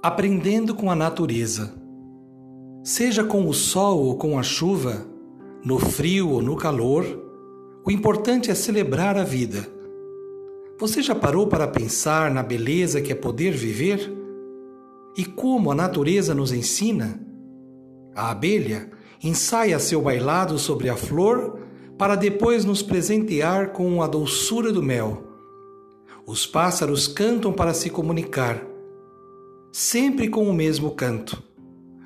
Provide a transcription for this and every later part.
aprendendo com a natureza. Seja com o sol ou com a chuva, no frio ou no calor, o importante é celebrar a vida. Você já parou para pensar na beleza que é poder viver? E como a natureza nos ensina? A abelha ensaia seu bailado sobre a flor para depois nos presentear com a doçura do mel. Os pássaros cantam para se comunicar sempre com o mesmo canto.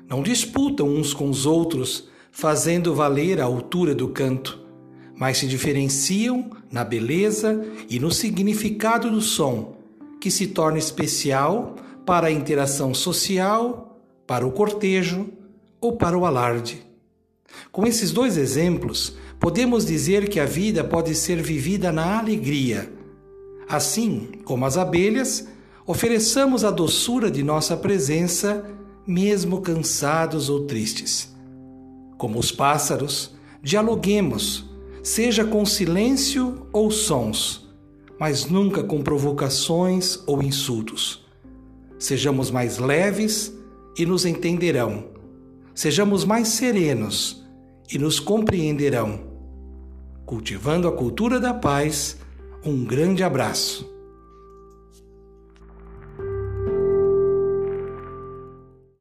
Não disputam uns com os outros, fazendo valer a altura do canto, mas se diferenciam na beleza e no significado do som, que se torna especial para a interação social, para o cortejo ou para o alarde. Com esses dois exemplos, podemos dizer que a vida pode ser vivida na alegria. Assim como as abelhas, ofereçamos a doçura de nossa presença, mesmo cansados ou tristes. Como os pássaros, dialoguemos, seja com silêncio ou sons, mas nunca com provocações ou insultos. Sejamos mais leves e nos entenderão. Sejamos mais serenos e nos compreenderão. Cultivando a cultura da paz, um grande abraço.